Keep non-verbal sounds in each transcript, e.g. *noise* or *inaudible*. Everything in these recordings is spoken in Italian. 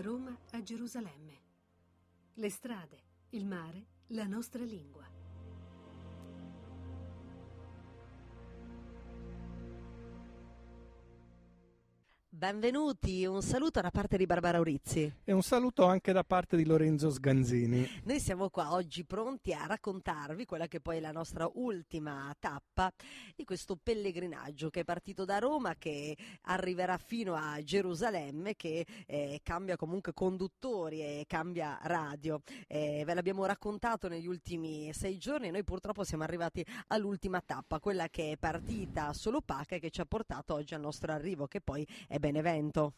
Roma a Gerusalemme. Le strade, il mare, la nostra lingua. Benvenuti, un saluto da parte di Barbara Aurizzi. E un saluto anche da parte di Lorenzo Sganzini. Noi siamo qua oggi pronti a raccontarvi quella che poi è la nostra ultima tappa di questo pellegrinaggio che è partito da Roma, che arriverà fino a Gerusalemme, che eh, cambia comunque conduttori e cambia radio. Eh, ve l'abbiamo raccontato negli ultimi sei giorni e noi purtroppo siamo arrivati all'ultima tappa, quella che è partita a Solopaca e che ci ha portato oggi al nostro arrivo, che poi è Benevento.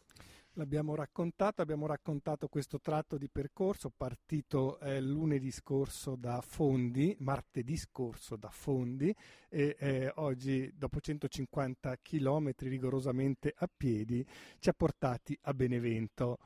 L'abbiamo raccontato, abbiamo raccontato questo tratto di percorso partito eh, lunedì scorso da Fondi, martedì scorso da Fondi e eh, oggi dopo 150 km rigorosamente a piedi ci ha portati a Benevento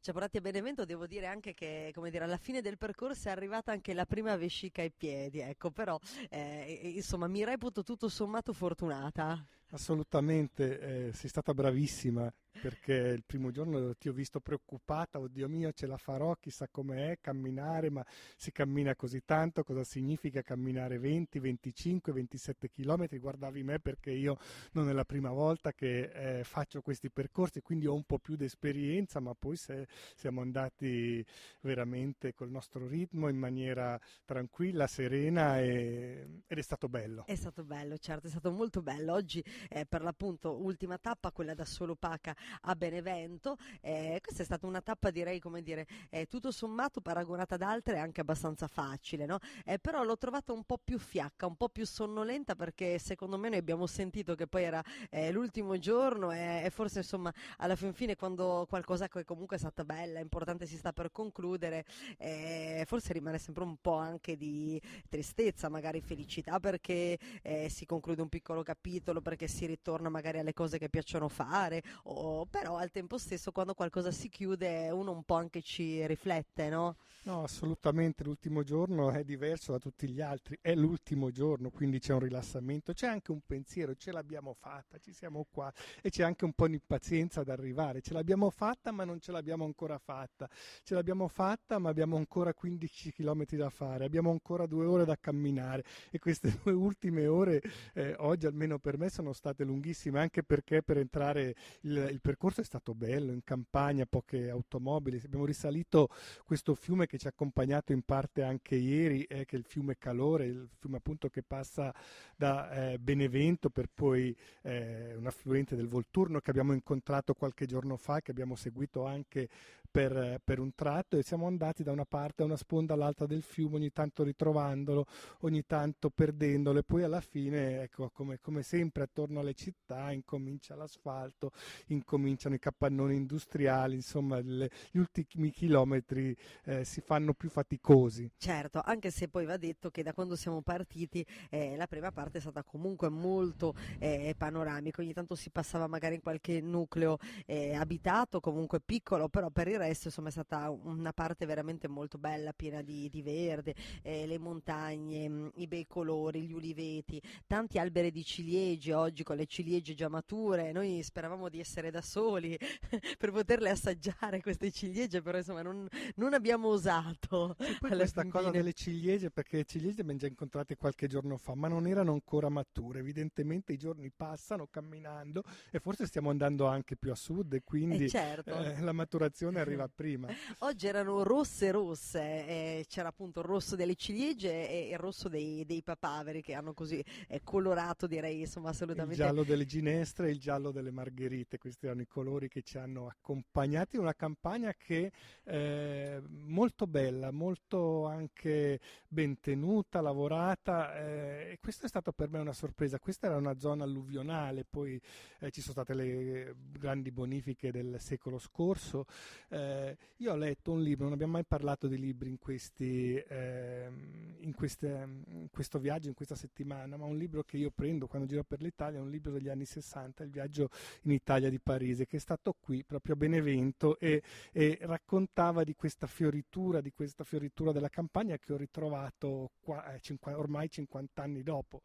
ci ha portati a Benevento, devo dire anche che come dire, alla fine del percorso è arrivata anche la prima vescica ai piedi, ecco, però eh, insomma mi reputo tutto sommato fortunata. Assolutamente, eh, sei stata bravissima perché il primo giorno ti ho visto preoccupata, oddio mio ce la farò, chissà com'è camminare, ma si cammina così tanto, cosa significa camminare 20, 25, 27 chilometri? Guardavi me perché io non è la prima volta che eh, faccio questi percorsi, quindi ho un po' più di esperienza, ma poi se, siamo andati veramente col nostro ritmo in maniera tranquilla, serena e, ed è stato bello. È stato bello, certo, è stato molto bello. Oggi eh, per l'appunto ultima tappa, quella da Solo Paca a Benevento. Eh, questa è stata una tappa, direi, come dire, eh, tutto sommato paragonata ad altre anche abbastanza facile, no? Eh, però l'ho trovata un po' più fiacca, un po' più sonnolenta perché secondo me noi abbiamo sentito che poi era eh, l'ultimo giorno e, e, forse insomma alla fin fine quando qualcosa che comunque è stata bella, importante si sta per concludere, eh, forse rimane sempre un po' anche di tristezza, magari felicità perché eh, si conclude un piccolo capitolo, perché si ritorna magari alle cose che piacciono fare o però al tempo stesso quando qualcosa si chiude uno un po' anche ci riflette, no? No, assolutamente, l'ultimo giorno è diverso da tutti gli altri, è l'ultimo giorno, quindi c'è un rilassamento, c'è anche un pensiero, ce l'abbiamo fatta, ci siamo qua e c'è anche un po' di impazienza ad arrivare, ce l'abbiamo fatta ma non ce l'abbiamo ancora fatta, ce l'abbiamo fatta ma abbiamo ancora 15 km da fare, abbiamo ancora due ore da camminare e queste *laughs* due ultime ore eh, oggi almeno per me sono state lunghissime anche perché per entrare il, il percorso è stato bello, in campagna, poche automobili, abbiamo risalito questo fiume che ci ha accompagnato in parte anche ieri, eh, che è il fiume Calore, il fiume appunto che passa da eh, Benevento per poi eh, un affluente del Volturno che abbiamo incontrato qualche giorno fa, che abbiamo seguito anche per, per un tratto e siamo andati da una parte a una sponda all'altra del fiume, ogni tanto ritrovandolo, ogni tanto perdendolo e poi alla fine, ecco, come, come sempre attorno alle città incomincia l'asfalto, incomincia cominciano i capannoni industriali, insomma le, gli ultimi chilometri eh, si fanno più faticosi. Certo, anche se poi va detto che da quando siamo partiti eh, la prima parte è stata comunque molto eh, panoramica, ogni tanto si passava magari in qualche nucleo eh, abitato, comunque piccolo, però per il resto insomma è stata una parte veramente molto bella, piena di, di verde, eh, le montagne, mm, i bei colori, gli uliveti, tanti alberi di ciliegie oggi con le ciliegie già mature, noi speravamo di essere da soli *laughs* per poterle assaggiare queste ciliegie, però insomma non, non abbiamo osato. E poi questa fine. cosa delle ciliegie, perché le ciliegie abbiamo già incontrate qualche giorno fa, ma non erano ancora mature. Evidentemente i giorni passano camminando e forse stiamo andando anche più a sud e quindi eh certo. eh, la maturazione arriva *laughs* prima. Oggi erano rosse rosse, eh, c'era appunto il rosso delle ciliegie e il rosso dei, dei papaveri che hanno così eh, colorato direi insomma assolutamente. Il giallo delle ginestre e il giallo delle margherite, questi erano i colori che ci hanno accompagnati, una campagna che eh, molto bella, molto anche ben tenuta, lavorata eh, e questa è stata per me una sorpresa, questa era una zona alluvionale, poi eh, ci sono state le grandi bonifiche del secolo scorso, eh, io ho letto un libro, non abbiamo mai parlato di libri in, questi, ehm, in, queste, in questo viaggio, in questa settimana, ma un libro che io prendo quando giro per l'Italia è un libro degli anni 60, il viaggio in Italia di Parigi Parisi che è stato qui proprio a Benevento e, e raccontava di questa fioritura, di questa fioritura della campagna che ho ritrovato qua, eh, cinqu- ormai 50 anni dopo.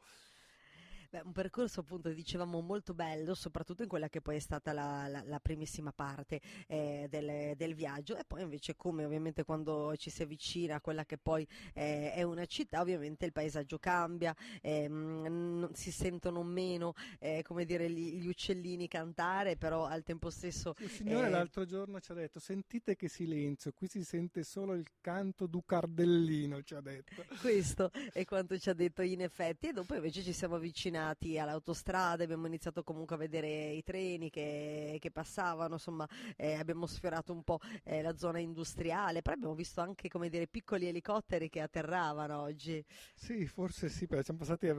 Beh, un percorso appunto dicevamo molto bello, soprattutto in quella che poi è stata la, la, la primissima parte eh, del, del, viaggio e poi invece come ovviamente quando ci si avvicina a quella che poi eh, è una città, ovviamente il paesaggio cambia, ehm, si sentono meno eh, come dire gli, gli, uccellini cantare, però al tempo stesso... Il signore eh, l'altro giorno ci ha detto sentite che silenzio, qui si sente solo il canto du cardellino, ci ha detto. Questo è quanto ci ha detto in effetti e dopo invece ci siamo avvicinati avvicinati all'autostrada, abbiamo iniziato comunque a vedere i treni che, che passavano, insomma eh, abbiamo sfiorato un po' eh, la zona industriale, però abbiamo visto anche come dire piccoli elicotteri che atterravano oggi. Sì, forse sì, perché siamo passati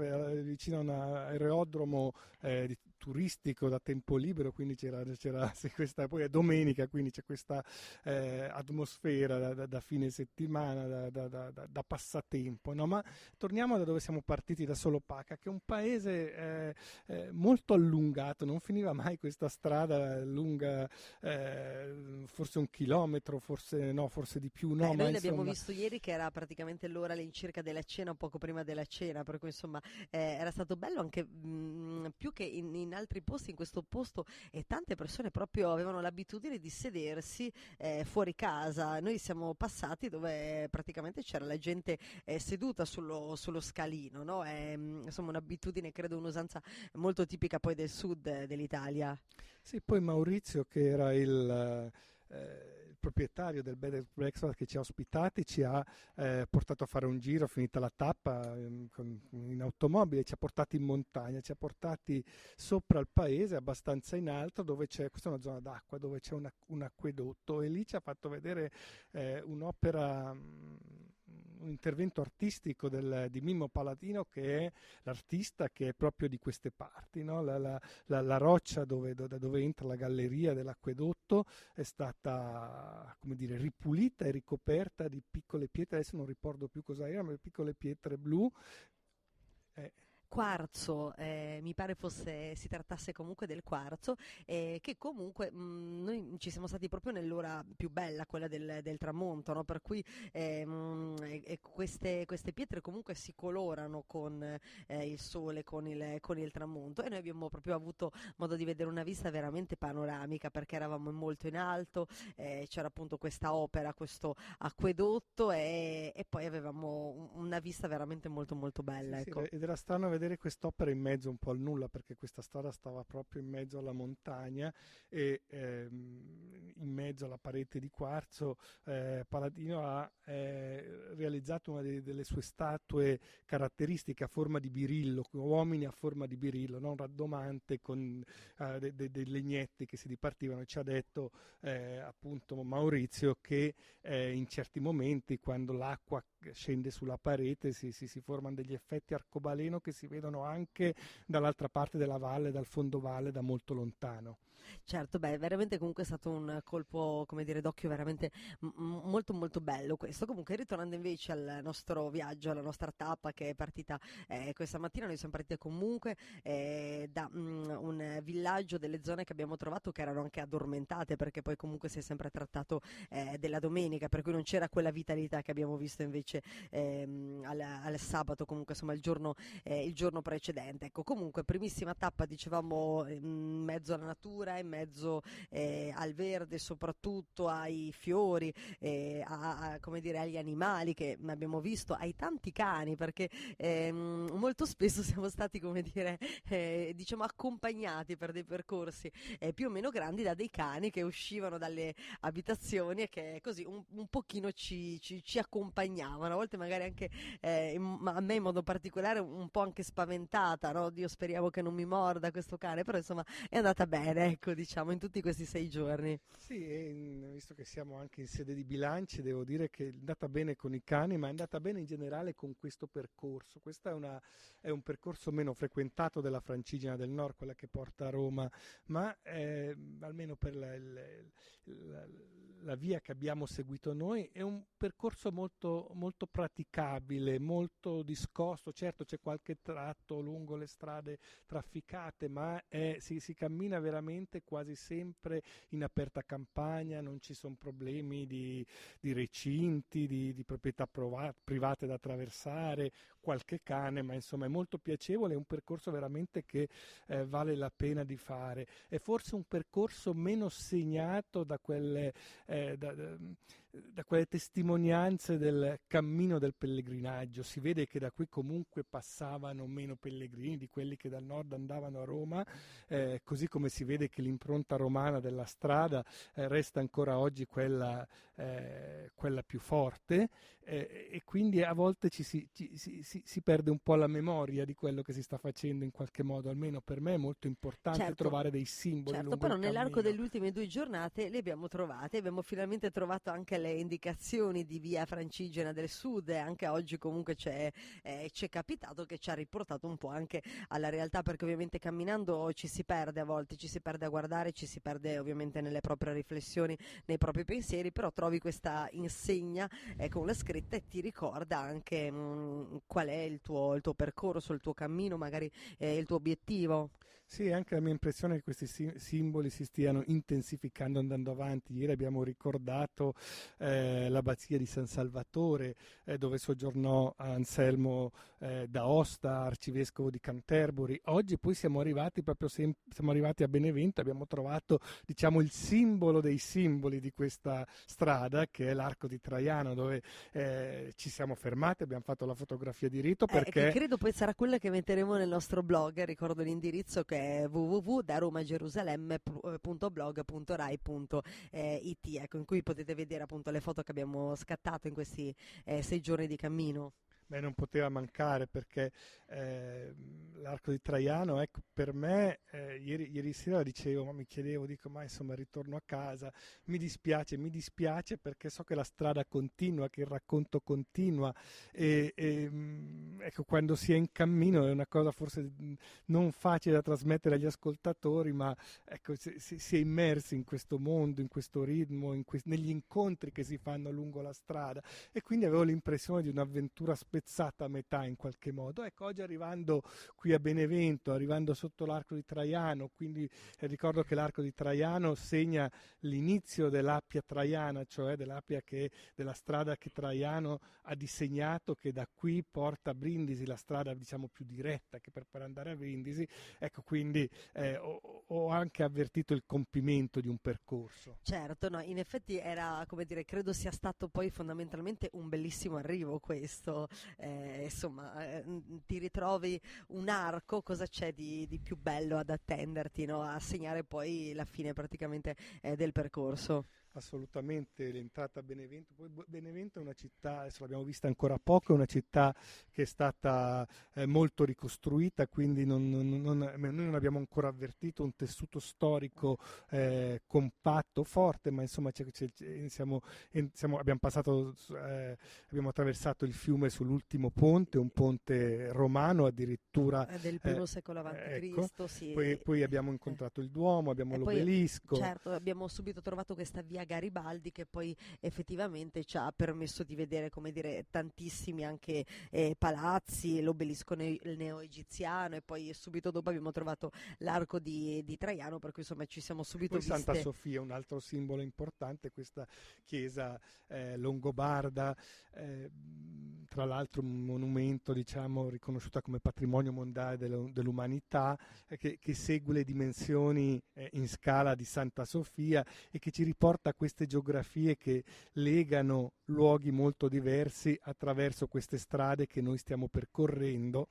vicino a un aerodromo eh, di turistico da tempo libero, quindi c'era, c'era *laughs* questa, poi è domenica, quindi c'è questa eh, atmosfera da, da, da, fine settimana, da, da passatempo. No? Ma torniamo da dove siamo partiti, da Solopaca, che è un paese eh, eh, molto allungato, non finiva mai questa strada lunga, eh, forse un chilometro, forse no, forse di più. No, eh, noi l'abbiamo visto ieri che era praticamente l'ora all'incirca della cena, poco prima della cena, per cui insomma eh, era stato bello anche mh, mm, più che in, in altri posti, in questo posto e tante persone proprio avevano l'abitudine di sedersi eh, fuori casa. Noi siamo passati dove praticamente c'era la gente eh, seduta sullo, sullo scalino, no? È, insomma un'abitudine, credo un'usanza molto tipica poi del sud dell'Italia. Sì, poi Maurizio che era il... Eh, proprietario del Bed and Breakfast che ci ha ospitati ci ha eh, portato a fare un giro, finita la tappa eh, con, in automobile, ci ha portati in montagna, ci ha portati sopra il paese, abbastanza in alto, dove c'è, questa è una zona d'acqua, dove c'è una, un acquedotto e lì ci ha fatto vedere eh, un'opera... Un intervento artistico del, di Mimmo Paladino che è l'artista che è proprio di queste parti. No? La, la, la, la, roccia dove, da dove entra la galleria dell'acquedotto è stata come dire, ripulita e ricoperta di piccole pietre, adesso non ricordo più cosa erano, ma piccole pietre blu. Eh, quarzo, eh, mi pare fosse, si trattasse comunque del quarzo, eh, che comunque mh, mm, noi ci siamo stati proprio nell'ora più bella, quella del, del tramonto, no? per cui eh, mh, queste, queste, pietre comunque si colorano con eh, il sole, con il, con il, tramonto e noi abbiamo proprio avuto modo di vedere una vista veramente panoramica perché eravamo molto in alto, eh, c'era appunto questa opera, questo acquedotto e, e, poi avevamo una vista veramente molto molto bella. Sì, ecco. sì, ed era strano vedere quest'opera in mezzo un po' al nulla perché questa strada stava proprio in mezzo alla montagna e ehm, in mezzo alla parete di quarzo eh, Paladino ha eh, realizzato una de- delle sue statue caratteristiche a forma di birillo, uomini a forma di birillo, non raddomante con eh, dei de- de legnetti che si dipartivano. Ci ha detto eh, appunto Maurizio che eh, in certi momenti quando l'acqua scende sulla parete si, si, si formano degli effetti arcobaleno che si vedono anche dall'altra parte della valle, dal fondovalle, da molto lontano. Certo, beh, veramente comunque è stato un colpo, come dire, d'occhio veramente m- molto molto bello questo. Comunque ritornando invece al nostro viaggio, alla nostra tappa che è partita eh, questa mattina, noi siamo partiti comunque eh, da mh, mm, un villaggio delle zone che abbiamo trovato che erano anche addormentate perché poi comunque si è sempre trattato eh, della domenica, per cui non c'era quella vitalità che abbiamo visto invece ehm, al, al, sabato, comunque insomma il giorno, eh, il giorno precedente. Ecco, comunque primissima tappa dicevamo in mezzo alla natura in mezzo eh, al verde, soprattutto ai fiori, eh, a, a, come dire, agli animali che abbiamo visto, ai tanti cani, perché ehm, molto spesso *laughs* siamo stati, come dire, eh, diciamo accompagnati per dei percorsi eh, più o meno grandi da dei cani che uscivano dalle abitazioni e che così un, un pochino ci, ci, ci, accompagnavano, a volte magari anche eh, in, a me in modo particolare un po' anche spaventata, no? Dio speriamo che non mi morda questo cane, però insomma è andata bene, ecco diciamo, in tutti questi sei giorni. Sì, visto che siamo anche in sede di bilanci, devo dire che è andata bene con i cani, ma è andata bene in generale con questo percorso. Questo è, una, è un percorso meno frequentato della Francigena del Nord, quella che porta a Roma, ma eh, almeno per la, la, la, via che abbiamo seguito noi è un percorso molto, molto praticabile, molto discosto. Certo c'è qualche tratto lungo le strade trafficate, ma è, si, si cammina veramente strade quasi sempre in aperta campagna, non ci sono problemi di, di recinti, di, di proprietà provat- private da attraversare, qualche cane, ma insomma è molto piacevole, è un percorso veramente che eh, vale la pena di fare. È forse un percorso meno segnato da quelle, eh, da, da quelle testimonianze del cammino del pellegrinaggio. Si vede che da qui comunque passavano meno pellegrini di quelli che dal nord andavano a Roma, eh, così come si vede che l'impronta romana della strada eh, resta ancora oggi quella, eh, quella più forte eh, e quindi a volte ci si, ci, si, si, si, perde un po' la memoria di quello che si sta facendo in qualche modo, almeno per me è molto importante certo, trovare dei simboli. Certo, però nell'arco delle ultime due giornate le abbiamo trovate, abbiamo finalmente trovato anche le indicazioni di via Francigena del Sud e anche oggi comunque c'è, eh, c'è capitato che ci ha riportato un po' anche alla realtà perché ovviamente camminando ci si perde a volte, ci si perde a guardare, ci si perde ovviamente nelle proprie riflessioni, nei propri pensieri, però trovi questa insegna eh, con la scritta scritta e ti ricorda anche mh, mm, qual è il tuo, il tuo, percorso, il tuo cammino, magari eh, il tuo obiettivo. Sì, anche la mia impressione è che questi simboli si stiano intensificando andando avanti. Ieri abbiamo ricordato eh, l'abbazia di San Salvatore, eh, dove soggiornò Anselmo eh, d'Aosta, arcivescovo di Canterbury. Oggi poi siamo arrivati proprio sem- siamo arrivati a Benevento, abbiamo trovato diciamo, il simbolo dei simboli di questa strada, che è l'arco di Traiano, dove eh, ci siamo fermati, abbiamo fatto la fotografia di rito. Eh, perché... credo poi sarà quella che metteremo nel nostro blog, ricordo l'indirizzo che è www.daromagerusalemme.blog.rai.it ecco, in cui potete vedere appunto le foto che abbiamo scattato in questi eh, sei giorni di cammino. Beh, non poteva mancare perché eh, l'arco di Traiano, ecco, per me, eh, ieri, ieri, sera dicevo, ma mi chiedevo, dico, ma insomma ritorno a casa, mi dispiace, mi dispiace perché so che la strada continua, che il racconto continua e, e mm, ecco, quando si è in cammino è una cosa forse non facile da trasmettere agli ascoltatori, ma ecco, si, si è immersi in questo mondo, in questo ritmo, in que- negli incontri che si fanno lungo la strada. E quindi avevo l'impressione di un'avventura speciale spezzata a metà in qualche modo. Ecco, oggi arrivando qui a Benevento, arrivando sotto l'arco di Traiano, quindi eh, ricordo che l'arco di Traiano segna l'inizio dell'Appia Traiana, cioè dell'Appia che, della strada che Traiano ha disegnato, che da qui porta a Brindisi, la strada diciamo più diretta che per, per andare a Brindisi. Ecco, quindi eh, ho, ho, anche avvertito il compimento di un percorso. Certo, no, in effetti era, come dire, credo sia stato poi fondamentalmente un bellissimo arrivo questo, eh, insomma, eh, ti ritrovi un arco, cosa c'è di, di più bello ad attenderti, no? a segnare poi la fine praticamente eh, del percorso? Assolutamente l'entrata a Benevento. Poi Benevento è una città, adesso l'abbiamo vista ancora poco, è una città che è stata eh, molto ricostruita, quindi non, non, non, noi non abbiamo ancora avvertito un tessuto storico eh, compatto, forte, ma insomma c'è, c'è, siamo, siamo, abbiamo, passato, eh, abbiamo attraversato il fiume sull'ultimo ponte, un ponte romano addirittura. Eh, del primo secolo a.C. Ecco. Sì. Poi, poi, abbiamo incontrato il Duomo, abbiamo l'obelisco. Poi, certo, abbiamo subito trovato questa via Garibaldi che poi effettivamente ci ha permesso di vedere come dire tantissimi anche eh, palazzi, l'obelisco ne- neo-egiziano e poi subito dopo abbiamo trovato l'arco di, di Traiano per cui insomma ci siamo subito poi viste... Santa Sofia, un altro simbolo importante, questa chiesa eh, longobarda, eh, tra l'altro un monumento diciamo riconosciuta come patrimonio mondiale dell'umanità eh, che, che, segue le dimensioni eh, in scala di Santa Sofia e che ci riporta queste geografie che legano luoghi molto diversi attraverso queste strade che noi stiamo percorrendo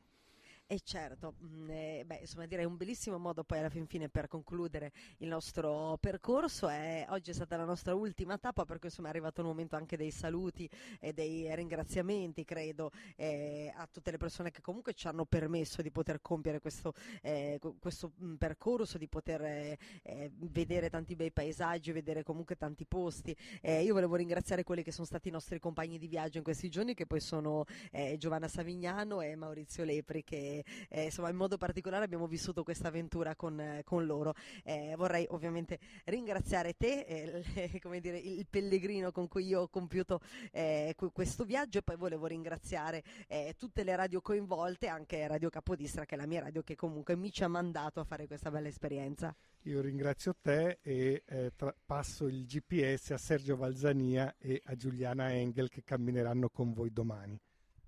e certo, mm, eh, beh, insomma direi un bellissimo modo poi alla fin fine per concludere il nostro percorso. È, oggi è stata la nostra ultima tappa perché insomma è arrivato il momento anche dei saluti e dei ringraziamenti, credo, eh, a tutte le persone che comunque ci hanno permesso di poter compiere questo, eh, questo mm, percorso, di poter eh, eh, vedere tanti bei paesaggi, vedere comunque tanti posti. Eh, io volevo ringraziare quelli che sono stati i nostri compagni di viaggio in questi giorni, che poi sono Giovanna Savignano e Maurizio Lepri, che e insomma in modo particolare abbiamo vissuto questa avventura con, con loro. Eh, vorrei ovviamente ringraziare te, eh, *laughs* come dire, il pellegrino con cui io ho compiuto questo viaggio e poi volevo ringraziare tutte le radio coinvolte, anche Radio Capodistra che è la mia radio che comunque mi ci ha mandato a fare questa bella esperienza. Io ringrazio te e eh, tra- passo il GPS a Sergio Valzania e a Giuliana Engel che cammineranno con voi domani.